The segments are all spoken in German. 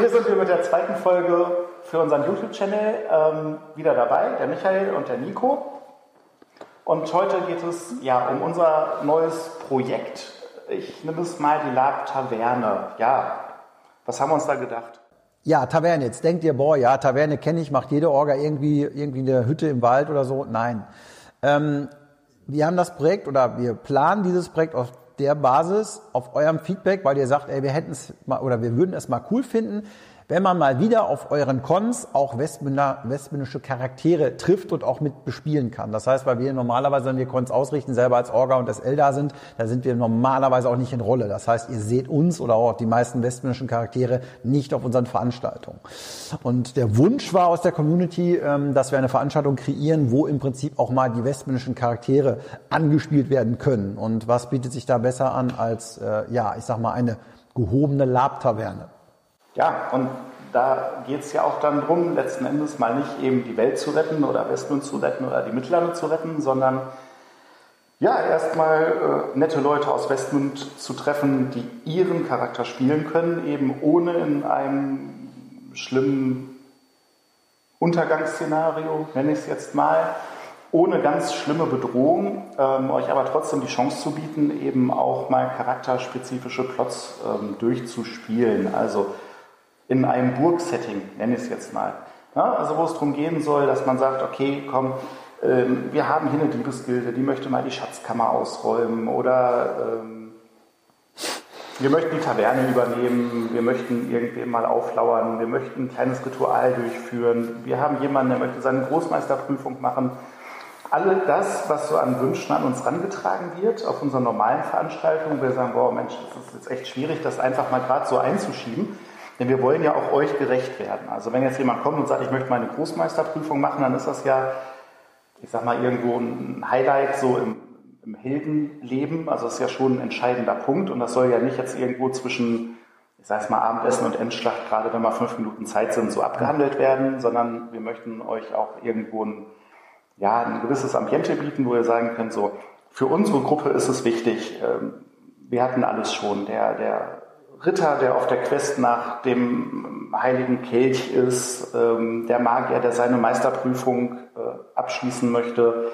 Hier sind wir mit der zweiten Folge für unseren YouTube-Channel ähm, wieder dabei, der Michael und der Nico. Und heute geht es ja um unser neues Projekt. Ich nehme es mal die Lab Taverne. Ja, was haben wir uns da gedacht? Ja, Taverne. Jetzt denkt ihr, boah, ja, Taverne kenne ich, macht jede Orga irgendwie, irgendwie eine Hütte im Wald oder so. Nein. Ähm, wir haben das Projekt oder wir planen dieses Projekt auf der Basis, auf eurem Feedback, weil ihr sagt, ey, wir hätten es mal oder wir würden es mal cool finden, wenn man mal wieder auf euren Cons auch westmännische Charaktere trifft und auch mit bespielen kann. Das heißt, weil wir normalerweise, wenn wir Cons ausrichten, selber als Orga und SL da sind, da sind wir normalerweise auch nicht in Rolle. Das heißt, ihr seht uns oder auch die meisten westmännischen Charaktere nicht auf unseren Veranstaltungen. Und der Wunsch war aus der Community, ähm, dass wir eine Veranstaltung kreieren, wo im Prinzip auch mal die westmännischen Charaktere angespielt werden können. Und was bietet sich da besser an als, äh, ja, ich sag mal, eine gehobene Labtaverne? Ja, und da geht es ja auch dann darum, letzten Endes mal nicht eben die Welt zu retten oder Westmund zu retten oder die Mittlere zu retten, sondern ja, erstmal äh, nette Leute aus Westmund zu treffen, die ihren Charakter spielen können, eben ohne in einem schlimmen Untergangsszenario, nenne ich es jetzt mal, ohne ganz schlimme Bedrohung, ähm, euch aber trotzdem die Chance zu bieten, eben auch mal charakterspezifische Plots ähm, durchzuspielen. Also in einem Burgsetting, nenne ich es jetzt mal. Ja, also wo es darum gehen soll, dass man sagt, okay, komm, ähm, wir haben hier eine Diebesgilde, die möchte mal die Schatzkammer ausräumen oder ähm, wir möchten die Taverne übernehmen, wir möchten irgendwem mal auflauern, wir möchten ein kleines Ritual durchführen, wir haben jemanden, der möchte seine Großmeisterprüfung machen. Alle das, was so an Wünschen an uns rangetragen wird, auf unseren normalen Veranstaltungen, wir sagen, boah Mensch, das ist jetzt echt schwierig, das einfach mal gerade so einzuschieben. Denn wir wollen ja auch euch gerecht werden. Also wenn jetzt jemand kommt und sagt, ich möchte meine Großmeisterprüfung machen, dann ist das ja, ich sag mal, irgendwo ein Highlight so im, im Heldenleben. Also das ist ja schon ein entscheidender Punkt. Und das soll ja nicht jetzt irgendwo zwischen, ich sage mal, Abendessen und Endschlacht, gerade wenn mal fünf Minuten Zeit sind, so abgehandelt werden, sondern wir möchten euch auch irgendwo ein, ja, ein gewisses Ambiente bieten, wo ihr sagen könnt, so, für unsere Gruppe ist es wichtig, ähm, wir hatten alles schon. Der, der Ritter, der auf der Quest nach dem heiligen Kelch ist, ähm, der Magier, der seine Meisterprüfung äh, abschließen möchte,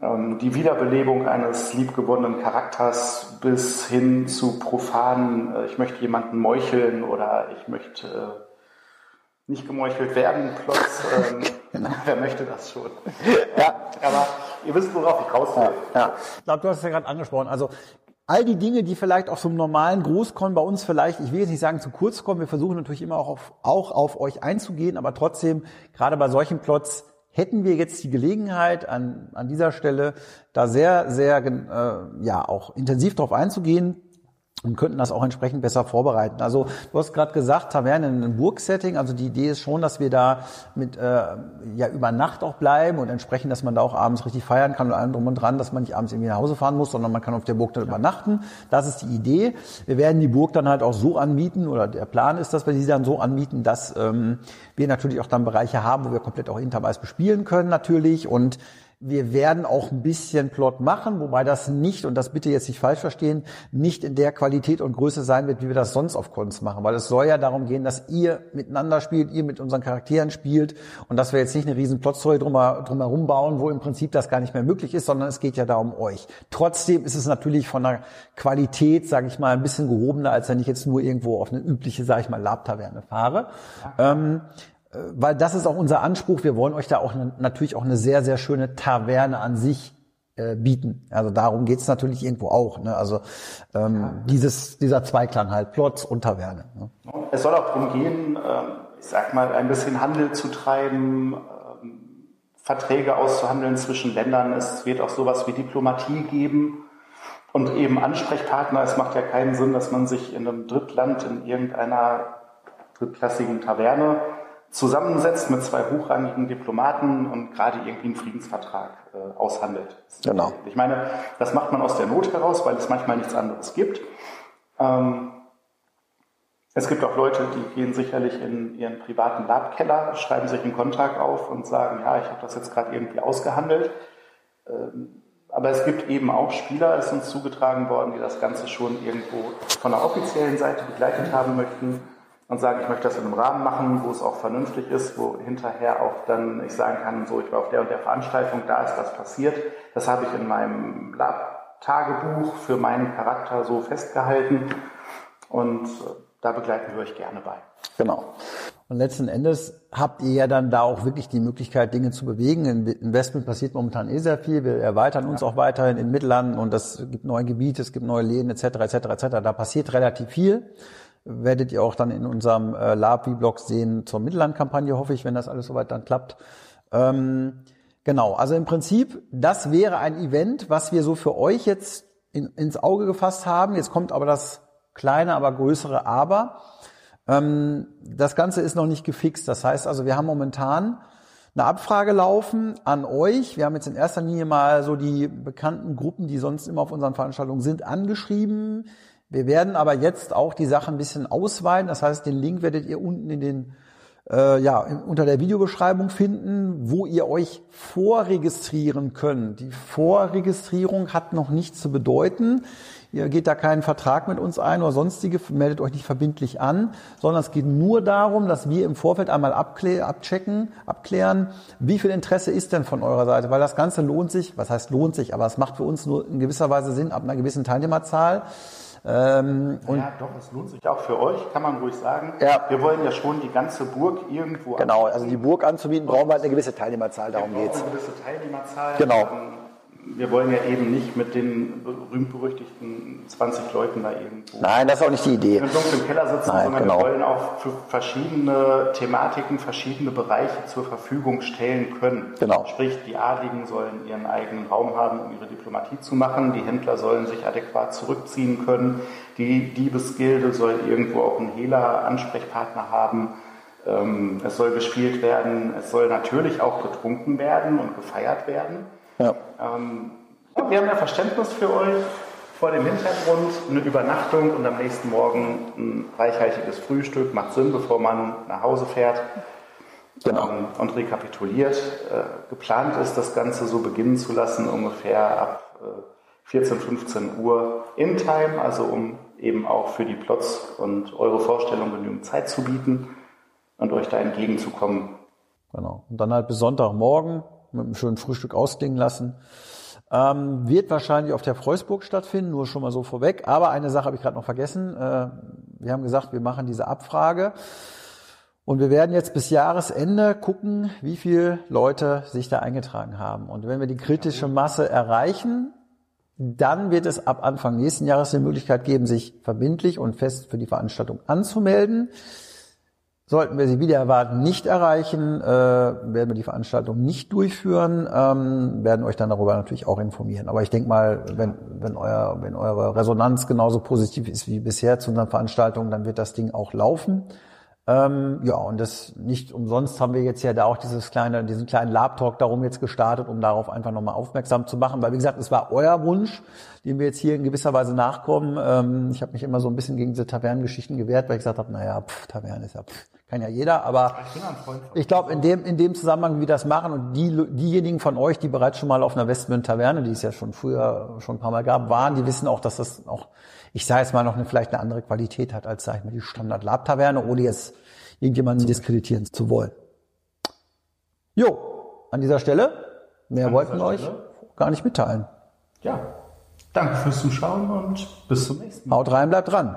ähm, die Wiederbelebung eines liebgewonnenen Charakters bis hin zu profanen, äh, ich möchte jemanden meucheln oder ich möchte äh, nicht gemeuchelt werden, Plots, ähm, genau. wer möchte das schon? ja, aber ihr wisst, worauf ich raus will. Ja, ja. Ich glaube, du hast es ja gerade angesprochen. Also all die Dinge, die vielleicht auf so einem normalen Großkon bei uns vielleicht, ich will jetzt nicht sagen zu kurz kommen, wir versuchen natürlich immer auch auf, auch auf euch einzugehen, aber trotzdem, gerade bei solchen Plots, hätten wir jetzt die Gelegenheit, an, an dieser Stelle da sehr, sehr, äh, ja, auch intensiv drauf einzugehen, und könnten das auch entsprechend besser vorbereiten. Also du hast gerade gesagt, Taverne in einem Burgsetting. Also die Idee ist schon, dass wir da mit äh, ja über Nacht auch bleiben und entsprechend, dass man da auch abends richtig feiern kann und allem drum und dran, dass man nicht abends irgendwie nach Hause fahren muss, sondern man kann auf der Burg dann ja. übernachten. Das ist die Idee. Wir werden die Burg dann halt auch so anmieten oder der Plan ist, dass wir sie dann so anmieten, dass ähm, wir natürlich auch dann Bereiche haben, wo wir komplett auch Intervice bespielen können natürlich und wir werden auch ein bisschen Plot machen, wobei das nicht, und das bitte jetzt nicht falsch verstehen, nicht in der Qualität und Größe sein wird, wie wir das sonst auf Cons machen. Weil es soll ja darum gehen, dass ihr miteinander spielt, ihr mit unseren Charakteren spielt und dass wir jetzt nicht eine riesen Plotstory drumherum bauen, wo im Prinzip das gar nicht mehr möglich ist, sondern es geht ja da um euch. Trotzdem ist es natürlich von der Qualität, sage ich mal, ein bisschen gehobener, als wenn ich jetzt nur irgendwo auf eine übliche, sage ich mal, Lab-Taverne fahre. Ähm, äh, weil das ist auch unser Anspruch. Wir wollen euch da auch ne, natürlich auch eine sehr, sehr schöne Taverne an sich äh, bieten. Also darum geht's natürlich irgendwo auch. Ne? Also ähm, ja. dieses, dieser Zweiklang halt, Plots und Taverne. Ne? Es soll auch darum gehen, äh, ich sag mal, ein bisschen Handel zu treiben, äh, Verträge auszuhandeln zwischen Ländern. Es wird auch sowas wie Diplomatie geben und eben Ansprechpartner. Es macht ja keinen Sinn, dass man sich in einem Drittland in irgendeiner drittklassigen Taverne zusammensetzt mit zwei hochrangigen Diplomaten und gerade irgendwie einen Friedensvertrag äh, aushandelt. Genau. Ich meine, das macht man aus der Not heraus, weil es manchmal nichts anderes gibt. Ähm, es gibt auch Leute, die gehen sicherlich in ihren privaten Labkeller, schreiben sich einen Kontrakt auf und sagen, ja, ich habe das jetzt gerade irgendwie ausgehandelt. Ähm, aber es gibt eben auch Spieler, ist uns zugetragen worden, die das Ganze schon irgendwo von der offiziellen Seite begleitet haben möchten und sagen, ich möchte das in einem Rahmen machen, wo es auch vernünftig ist, wo hinterher auch dann ich sagen kann, so, ich war auf der und der Veranstaltung, da ist das passiert. Das habe ich in meinem Lab-Tagebuch für meinen Charakter so festgehalten und äh, da begleiten wir euch gerne bei. Genau. Und letzten Endes habt ihr ja dann da auch wirklich die Möglichkeit, Dinge zu bewegen. Im Investment passiert momentan eh sehr viel. Wir erweitern uns auch weiterhin in Mittelland und es gibt neue Gebiete, es gibt neue Läden etc. etc. etc. Da passiert relativ viel. Werdet ihr auch dann in unserem äh, Lab-V-Blog sehen zur Mittelland-Kampagne, hoffe ich, wenn das alles soweit dann klappt. Ähm, genau, also im Prinzip, das wäre ein Event, was wir so für euch jetzt in, ins Auge gefasst haben. Jetzt kommt aber das kleine, aber größere Aber. Ähm, das Ganze ist noch nicht gefixt. Das heißt also, wir haben momentan eine Abfrage laufen an euch. Wir haben jetzt in erster Linie mal so die bekannten Gruppen, die sonst immer auf unseren Veranstaltungen sind, angeschrieben. Wir werden aber jetzt auch die Sache ein bisschen ausweiten. Das heißt, den Link werdet ihr unten in den äh, ja, unter der Videobeschreibung finden, wo ihr euch vorregistrieren könnt. Die Vorregistrierung hat noch nichts zu bedeuten. Ihr geht da keinen Vertrag mit uns ein oder sonstige, meldet euch nicht verbindlich an, sondern es geht nur darum, dass wir im Vorfeld einmal abchecken, abklären, wie viel Interesse ist denn von eurer Seite, weil das Ganze lohnt sich, was heißt lohnt sich, aber es macht für uns nur in gewisser Weise Sinn ab einer gewissen Teilnehmerzahl. Ähm, und ja, doch, es lohnt sich auch für euch, kann man ruhig sagen. Ja. Wir wollen ja schon die ganze Burg irgendwo. Genau, also die Burg anzubieten, brauchen wir halt eine gewisse Teilnehmerzahl, darum geht es. Eine gewisse Teilnehmerzahl. Genau. Ähm, wir wollen ja eben nicht mit den berühmt-berüchtigten 20 Leuten da irgendwo. Nein, das ist auch nicht die Idee. Im dunklen Keller sitzen, Nein, sondern genau. wir wollen auch für verschiedene Thematiken, verschiedene Bereiche zur Verfügung stellen können. Genau. Sprich, die Adligen sollen ihren eigenen Raum haben, um ihre Diplomatie zu machen. Die Händler sollen sich adäquat zurückziehen können. Die Diebesgilde soll irgendwo auch einen Hehler-Ansprechpartner haben. Ähm, es soll gespielt werden. Es soll natürlich auch getrunken werden und gefeiert werden. Ja. Ähm, wir haben ja Verständnis für euch vor dem Hintergrund, eine Übernachtung und am nächsten Morgen ein reichhaltiges Frühstück macht Sinn, bevor man nach Hause fährt genau. ähm, und rekapituliert. Äh, geplant ist, das Ganze so beginnen zu lassen, ungefähr ab äh, 14, 15 Uhr in Time, also um eben auch für die Plots und eure Vorstellung genügend Zeit zu bieten und euch da entgegenzukommen. Genau. Und dann halt bis Sonntagmorgen mit einem schönen Frühstück ausklingen lassen. Ähm, wird wahrscheinlich auf der Freusburg stattfinden, nur schon mal so vorweg. Aber eine Sache habe ich gerade noch vergessen. Äh, wir haben gesagt, wir machen diese Abfrage. Und wir werden jetzt bis Jahresende gucken, wie viele Leute sich da eingetragen haben. Und wenn wir die kritische Masse erreichen, dann wird es ab Anfang nächsten Jahres die Möglichkeit geben, sich verbindlich und fest für die Veranstaltung anzumelden. Sollten wir sie wieder erwarten nicht erreichen, äh, werden wir die Veranstaltung nicht durchführen, ähm, werden euch dann darüber natürlich auch informieren. Aber ich denke mal, wenn, wenn, euer, wenn eure Resonanz genauso positiv ist wie bisher zu unseren Veranstaltungen, dann wird das Ding auch laufen. Ähm, ja, und das nicht umsonst haben wir jetzt ja da auch dieses kleine, diesen kleinen Lab-Talk darum jetzt gestartet, um darauf einfach nochmal aufmerksam zu machen. Weil wie gesagt, es war euer Wunsch, dem wir jetzt hier in gewisser Weise nachkommen. Ähm, ich habe mich immer so ein bisschen gegen diese Tavernengeschichten gewehrt, weil ich gesagt habe, naja, pff, Taverne ist ja, pff, kann ja jeder, aber ich, ich glaube, in dem, in dem Zusammenhang, wie wir das machen und die, diejenigen von euch, die bereits schon mal auf einer Westmünd Taverne, die es ja schon früher schon ein paar Mal gab, waren, die wissen auch, dass das auch ich sage jetzt mal, noch eine, vielleicht eine andere Qualität hat als, sag ich mal, die Standard-Lab-Taverne, ohne jetzt irgendjemanden diskreditieren zu wollen. Jo, an dieser Stelle, mehr an wollten wir euch gar nicht mitteilen. Ja, danke fürs Zuschauen und bis zum nächsten Mal. Haut rein, bleibt dran.